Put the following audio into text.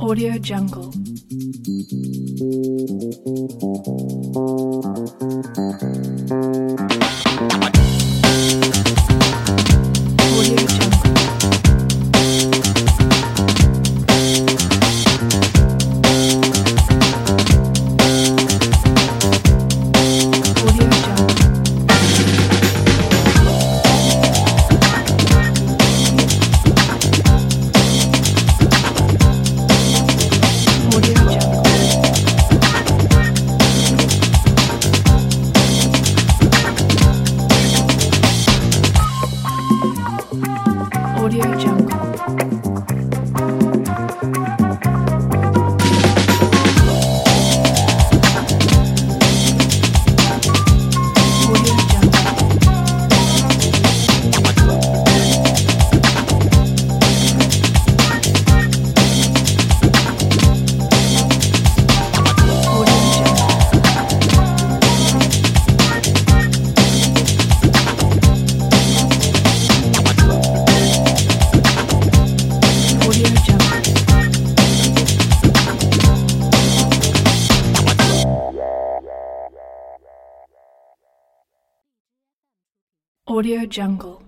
Audio Jungle. Audio Jungle. Audio Jungle.